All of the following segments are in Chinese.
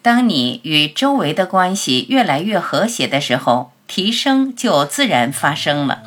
当你与周围的关系越来越和谐的时候，提升就自然发生了。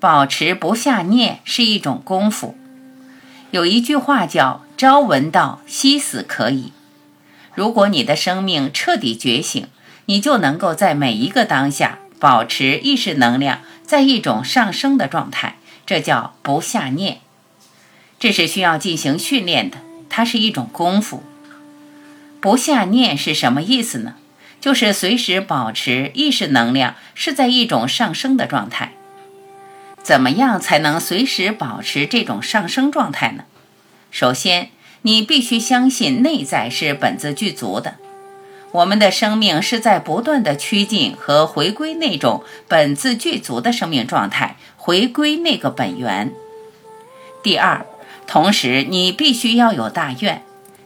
保持不下念是一种功夫。有一句话叫“朝闻道，夕死可矣”。如果你的生命彻底觉醒，你就能够在每一个当下保持意识能量在一种上升的状态，这叫不下念。这是需要进行训练的，它是一种功夫。不下念是什么意思呢？就是随时保持意识能量是在一种上升的状态。怎么样才能随时保持这种上升状态呢？首先，你必须相信内在是本自具足的。我们的生命是在不断的趋近和回归那种本自具足的生命状态，回归那个本源。第二，同时你必须要有大愿，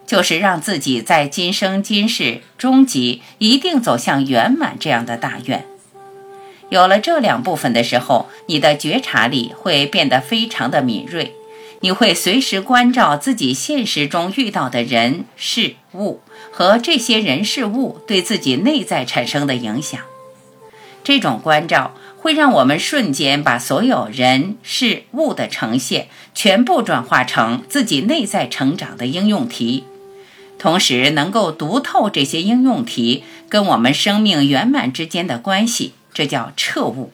就是让自己在今生今世终极一定走向圆满这样的大愿。有了这两部分的时候，你的觉察力会变得非常的敏锐，你会随时关照自己现实中遇到的人事物和这些人事物对自己内在产生的影响。这种关照会让我们瞬间把所有人事物的呈现全部转化成自己内在成长的应用题，同时能够读透这些应用题跟我们生命圆满之间的关系。这叫彻悟。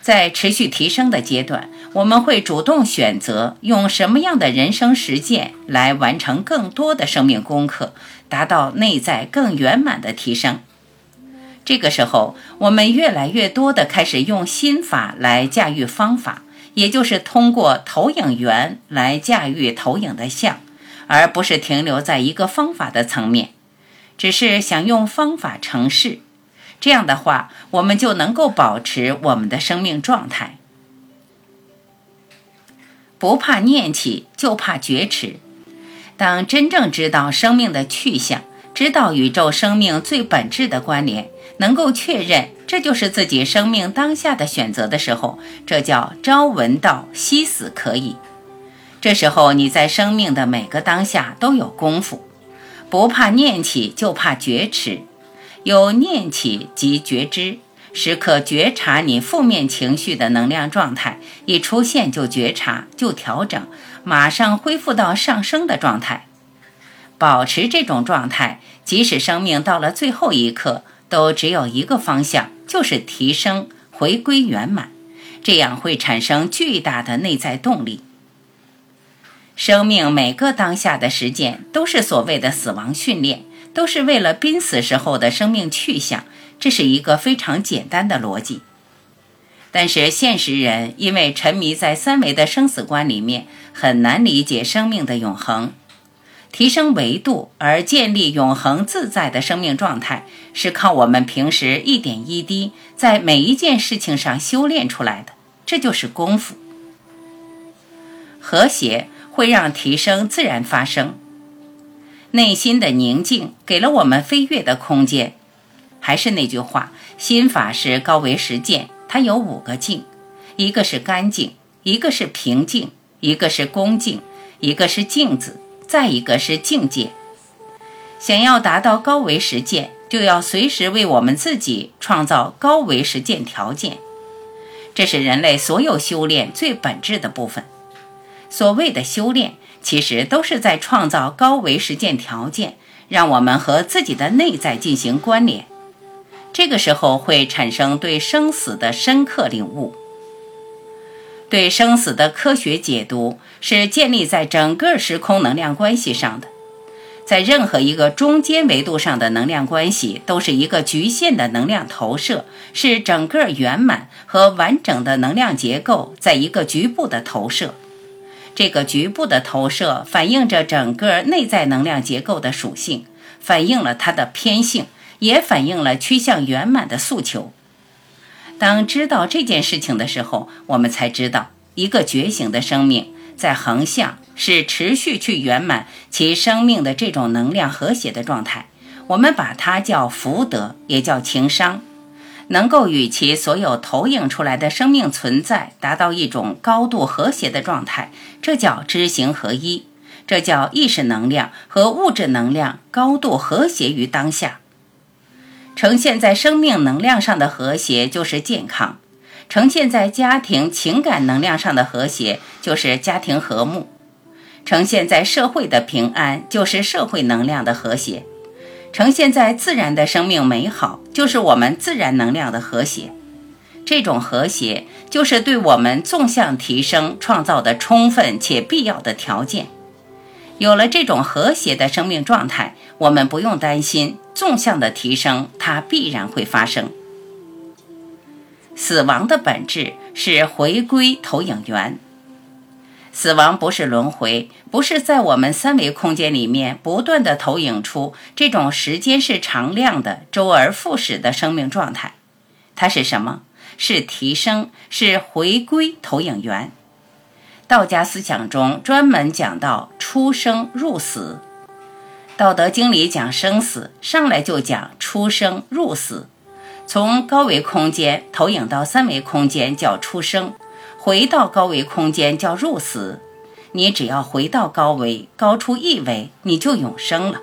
在持续提升的阶段，我们会主动选择用什么样的人生实践来完成更多的生命功课，达到内在更圆满的提升。这个时候，我们越来越多的开始用心法来驾驭方法，也就是通过投影源来驾驭投影的像，而不是停留在一个方法的层面，只是想用方法成事。这样的话，我们就能够保持我们的生命状态。不怕念起，就怕觉迟。当真正知道生命的去向，知道宇宙生命最本质的关联，能够确认这就是自己生命当下的选择的时候，这叫朝闻道，夕死可矣。这时候你在生命的每个当下都有功夫，不怕念起，就怕觉迟。有念起即觉知，时刻觉察你负面情绪的能量状态，一出现就觉察，就调整，马上恢复到上升的状态。保持这种状态，即使生命到了最后一刻，都只有一个方向，就是提升，回归圆满。这样会产生巨大的内在动力。生命每个当下的实践，都是所谓的死亡训练。都是为了濒死时候的生命去向，这是一个非常简单的逻辑。但是现实人因为沉迷在三维的生死观里面，很难理解生命的永恒。提升维度而建立永恒自在的生命状态，是靠我们平时一点一滴在每一件事情上修炼出来的，这就是功夫。和谐会让提升自然发生。内心的宁静给了我们飞跃的空间。还是那句话，心法是高维实践，它有五个静：一个是干净，一个是平静，一个是恭敬，一个是镜子，再一个是境界。想要达到高维实践，就要随时为我们自己创造高维实践条件。这是人类所有修炼最本质的部分。所谓的修炼，其实都是在创造高维实践条件，让我们和自己的内在进行关联。这个时候会产生对生死的深刻领悟。对生死的科学解读是建立在整个时空能量关系上的。在任何一个中间维度上的能量关系，都是一个局限的能量投射，是整个圆满和完整的能量结构在一个局部的投射。这个局部的投射反映着整个内在能量结构的属性，反映了它的偏性，也反映了趋向圆满的诉求。当知道这件事情的时候，我们才知道，一个觉醒的生命在横向。是持续去圆满其生命的这种能量和谐的状态，我们把它叫福德，也叫情商，能够与其所有投影出来的生命存在达到一种高度和谐的状态，这叫知行合一，这叫意识能量和物质能量高度和谐于当下，呈现在生命能量上的和谐就是健康，呈现在家庭情感能量上的和谐就是家庭和睦。呈现在社会的平安，就是社会能量的和谐；呈现在自然的生命美好，就是我们自然能量的和谐。这种和谐，就是对我们纵向提升创造的充分且必要的条件。有了这种和谐的生命状态，我们不用担心纵向的提升，它必然会发生。死亡的本质是回归投影源。死亡不是轮回，不是在我们三维空间里面不断的投影出这种时间是常量的、周而复始的生命状态。它是什么？是提升，是回归投影源。道家思想中专门讲到出生入死，《道德经》里讲生死，上来就讲出生入死，从高维空间投影到三维空间叫出生。回到高维空间叫入死，你只要回到高维，高出一维，你就永生了。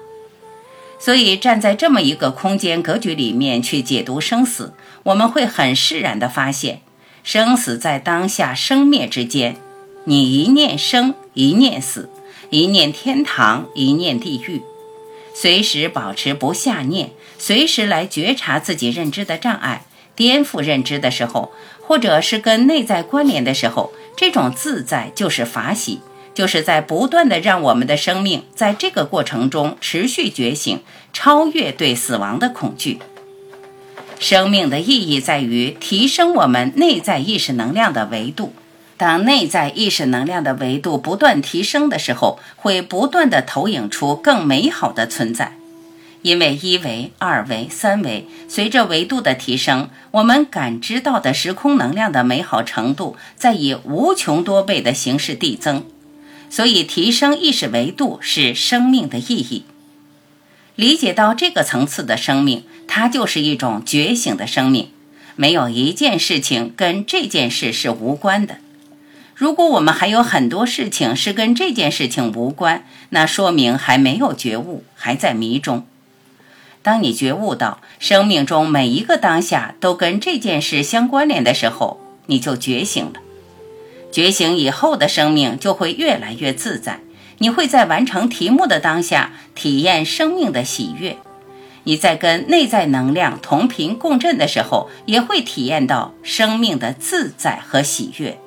所以站在这么一个空间格局里面去解读生死，我们会很释然的发现，生死在当下生灭之间，你一念生，一念死，一念天堂，一念地狱，随时保持不下念，随时来觉察自己认知的障碍。颠覆认知的时候，或者是跟内在关联的时候，这种自在就是法喜，就是在不断的让我们的生命在这个过程中持续觉醒，超越对死亡的恐惧。生命的意义在于提升我们内在意识能量的维度。当内在意识能量的维度不断提升的时候，会不断的投影出更美好的存在。因为一维、二维、三维，随着维度的提升，我们感知到的时空能量的美好程度在以无穷多倍的形式递增。所以，提升意识维度是生命的意义。理解到这个层次的生命，它就是一种觉醒的生命。没有一件事情跟这件事是无关的。如果我们还有很多事情是跟这件事情无关，那说明还没有觉悟，还在迷中。当你觉悟到生命中每一个当下都跟这件事相关联的时候，你就觉醒了。觉醒以后的生命就会越来越自在。你会在完成题目的当下体验生命的喜悦；你在跟内在能量同频共振的时候，也会体验到生命的自在和喜悦。